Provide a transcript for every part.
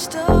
still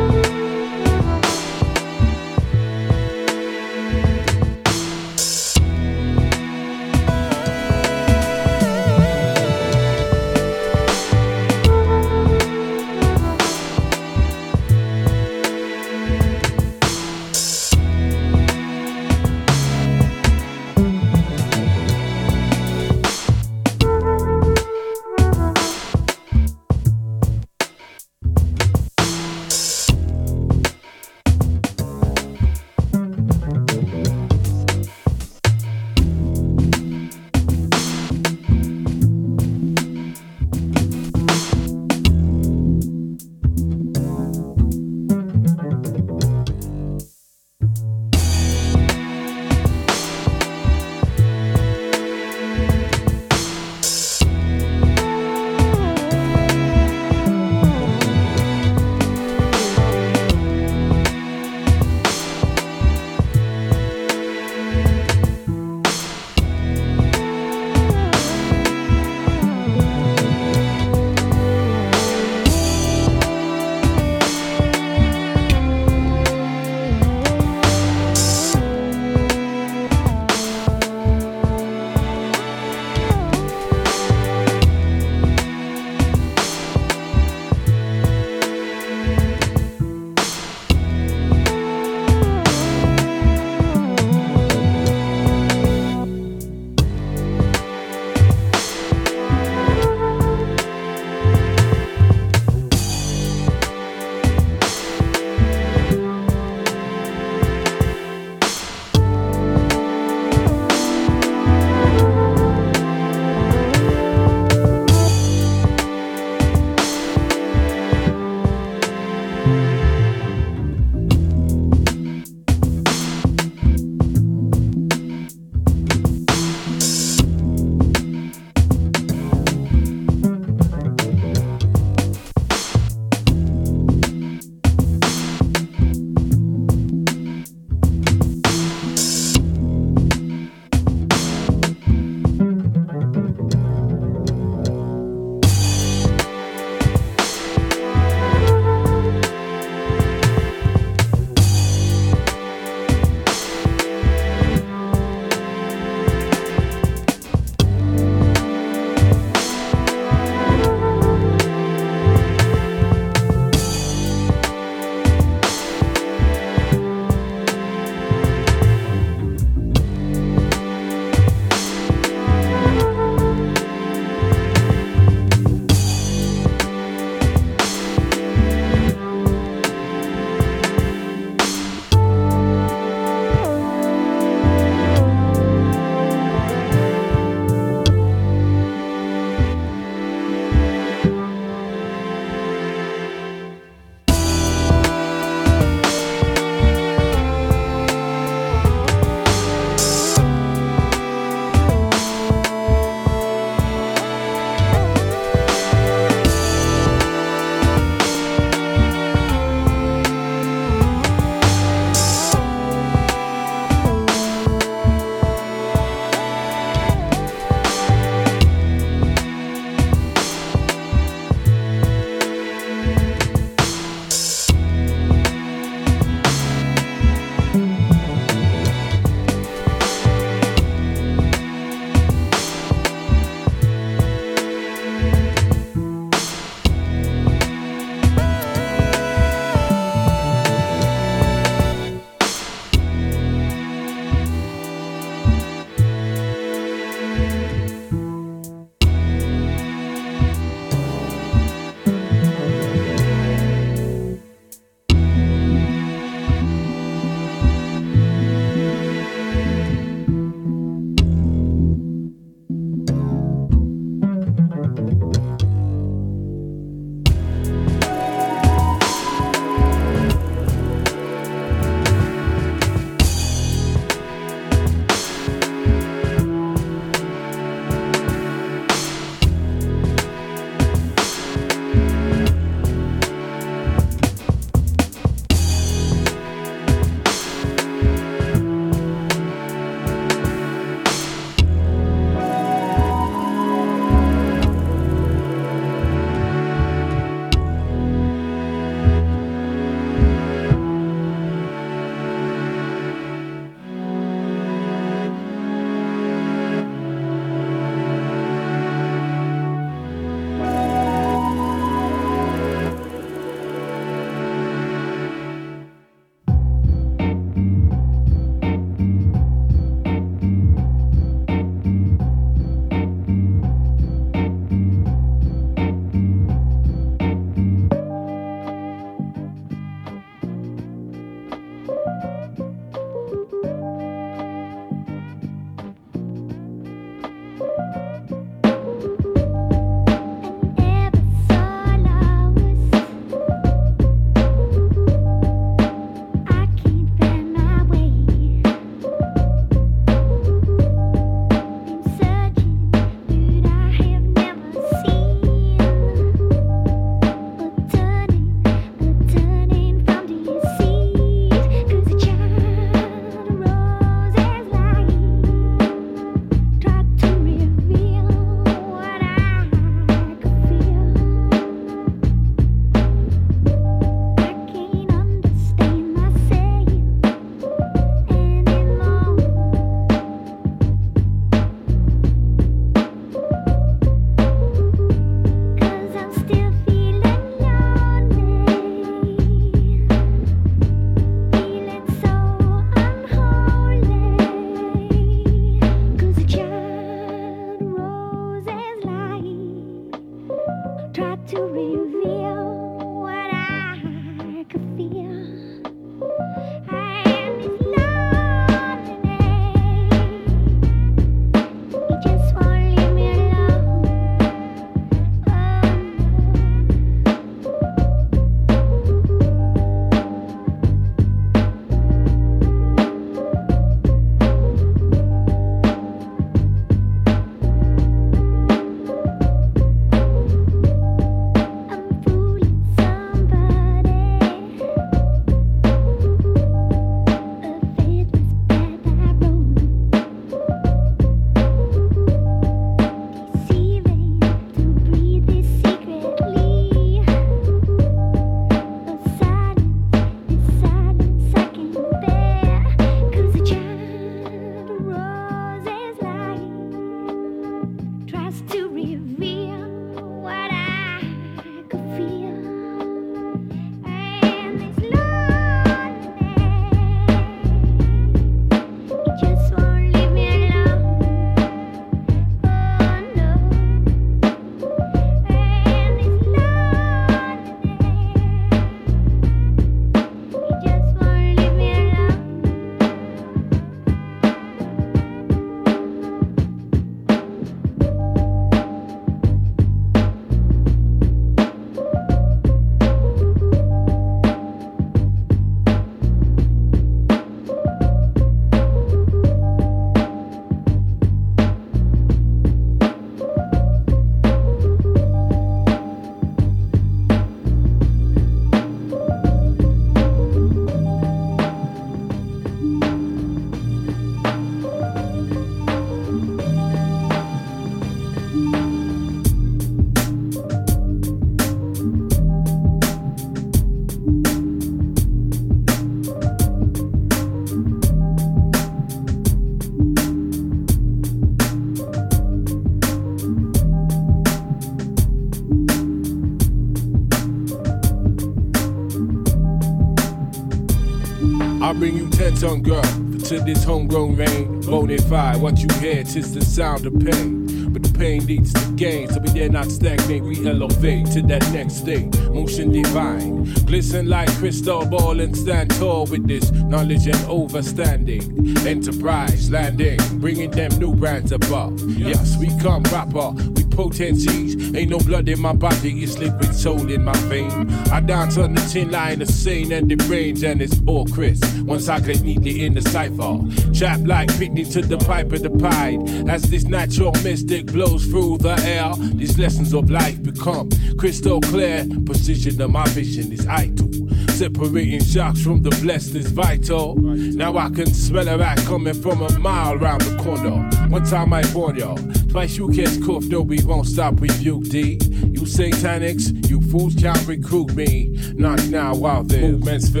you girl to this homegrown rain. Bonafide, what you hear, tis the sound of pain. But the pain leads to gain, so we dare not stagnate, we elevate to that next state. Motion divine, glisten like crystal ball and stand tall with this knowledge and overstanding. Enterprise landing, bringing them new brands above. Yes, we come proper, we potencies. Ain't no blood in my body, it's liquid soul in my vein. I dance on the tin line of sane and the brains, and it's all crisp. Once I get neatly in the cipher, trapped like Pitney to the pipe of the pied. As this natural mystic blows through the air, these lessons of life become crystal clear. Precision of my vision is idle. Separating shocks from the blessed is vital. Now I can smell a rat coming from a mile around the corner. One time I warn y'all, twice you catch cough, no, we won't stop rebuke D. You satanics, you fools can't recruit me. Not now, while there's movements for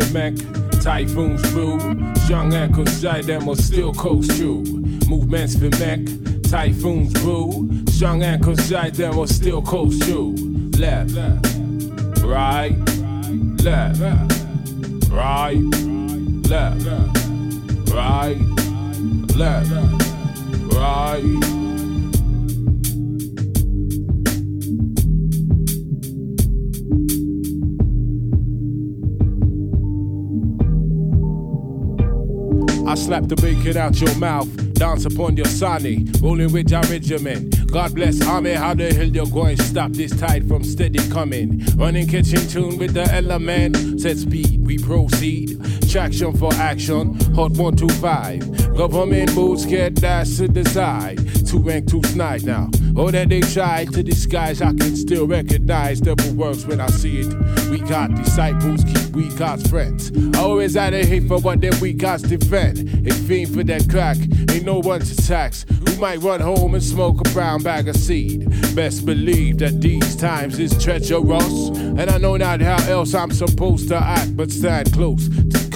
typhoons brew. Strong ankles, them will still coast you. Movements for Mac, typhoons brew. Strong ankles, them will still coast you. Left, right, left, right, left, right, left, I slap the bacon out your mouth, dance upon your sunny, rolling with your regiment. God bless army, how the hell you going to stop this tide from steady coming? Running kitchen tune with the element, set speed, we proceed. Traction for action, hot 125. Government boots get dashed to the side. Two rank, two snide now. All that they try to disguise, I can still recognize. Devil works when I see it. We got disciples, keep we God's friends. I always had a hate for what them we God's defend. A fiend for that crack, ain't no one's attacks. We might run home and smoke a brown bag of seed. Best believe that these times is treacherous. And I know not how else I'm supposed to act, but stand close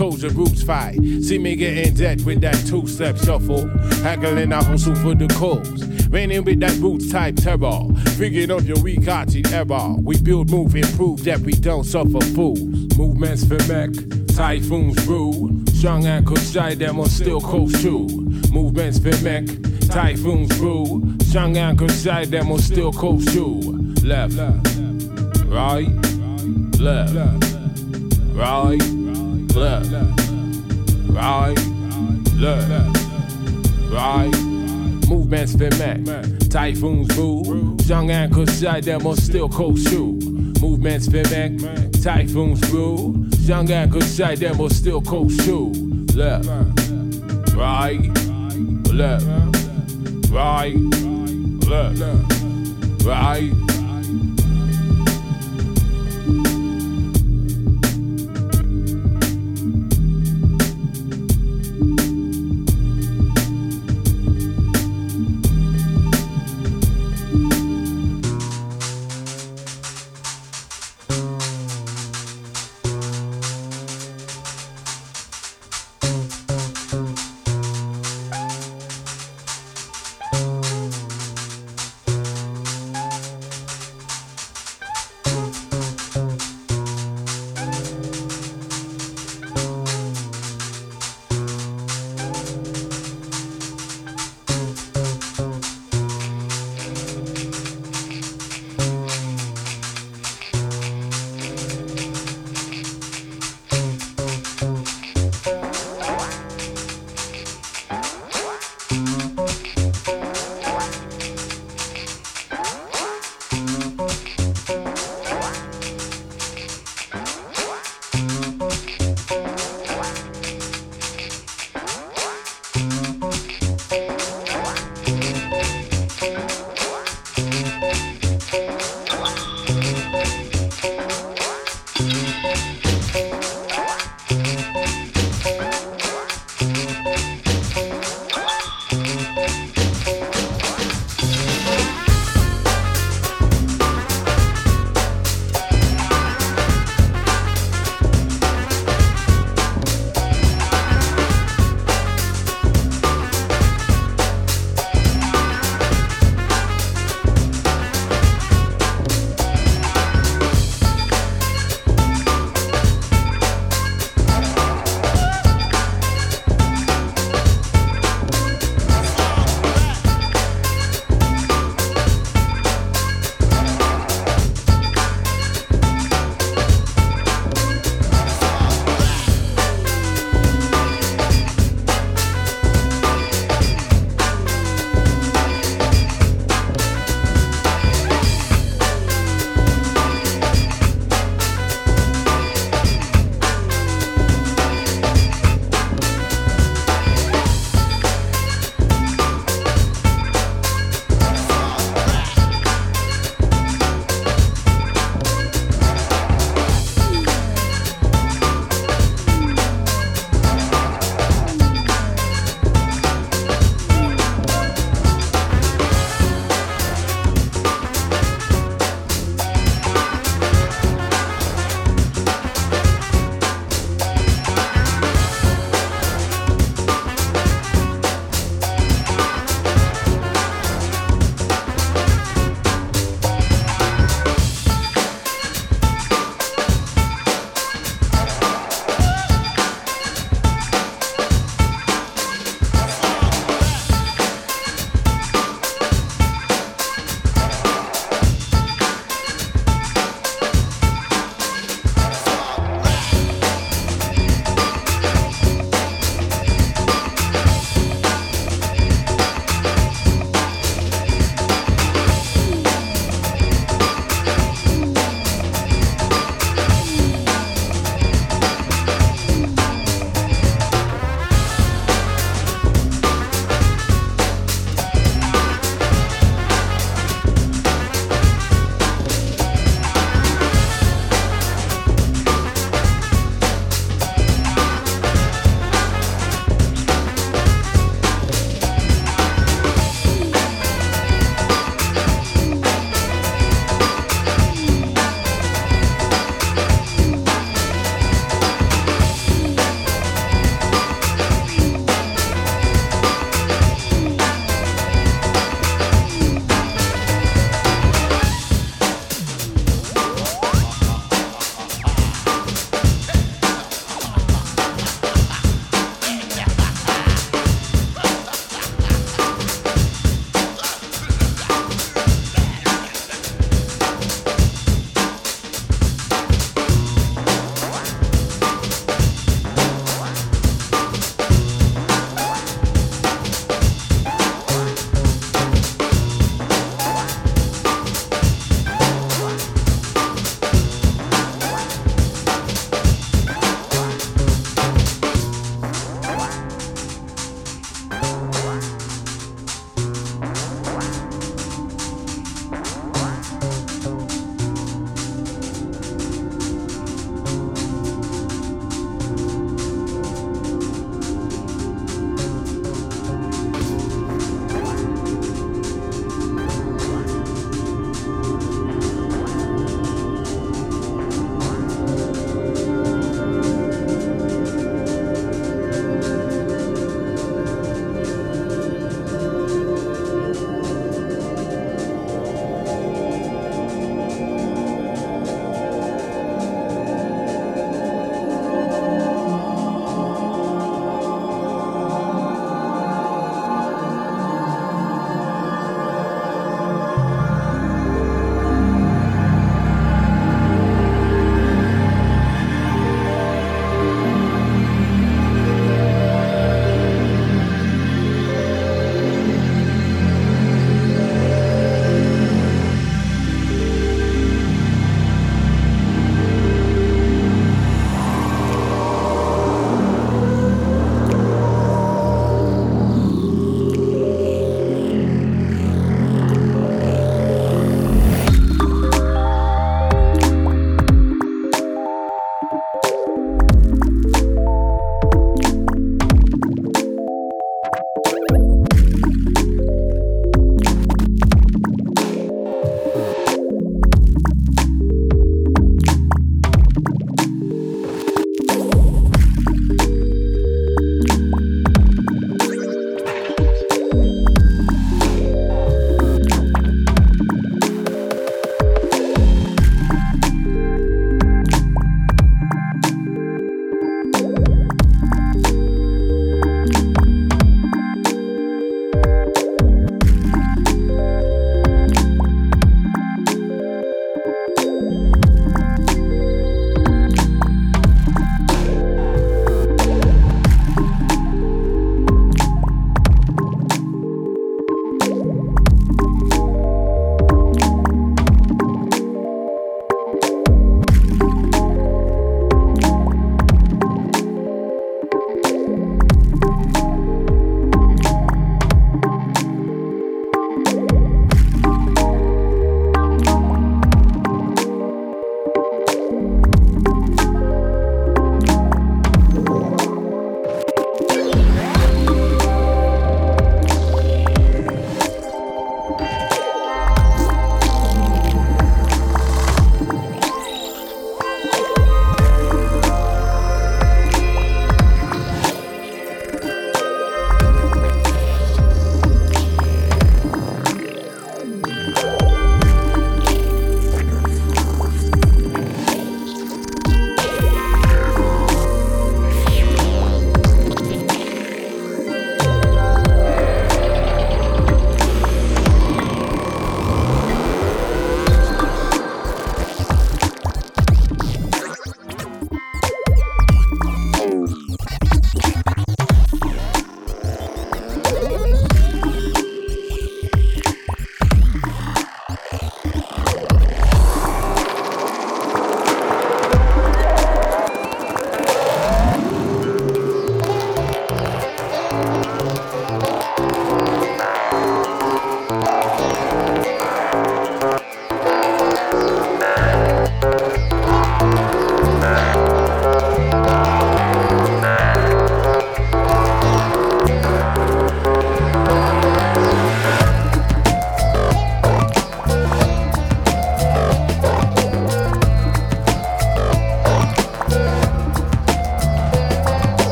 of roots fight. See me get in debt with that two step shuffle. Haggling I hustle for the cause. Raining with that roots type terror. Figuring of your weak hearted error. We build, move, improve that we don't suffer fools. Movements for mech, typhoons brew. Strong ankles shy them on still coast true. Movements for mech, typhoons brew. Strong ankles shy them on still coast true. Left, right, left, right, left, right, left, right. Movements for Mac. Typhoons brew. Young ankles side them on still cold shoe. Movements for Mac. Typhoons brew. Young ankles side them on still cold shoe. Left. Right. Left. Right. Left. Right.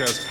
because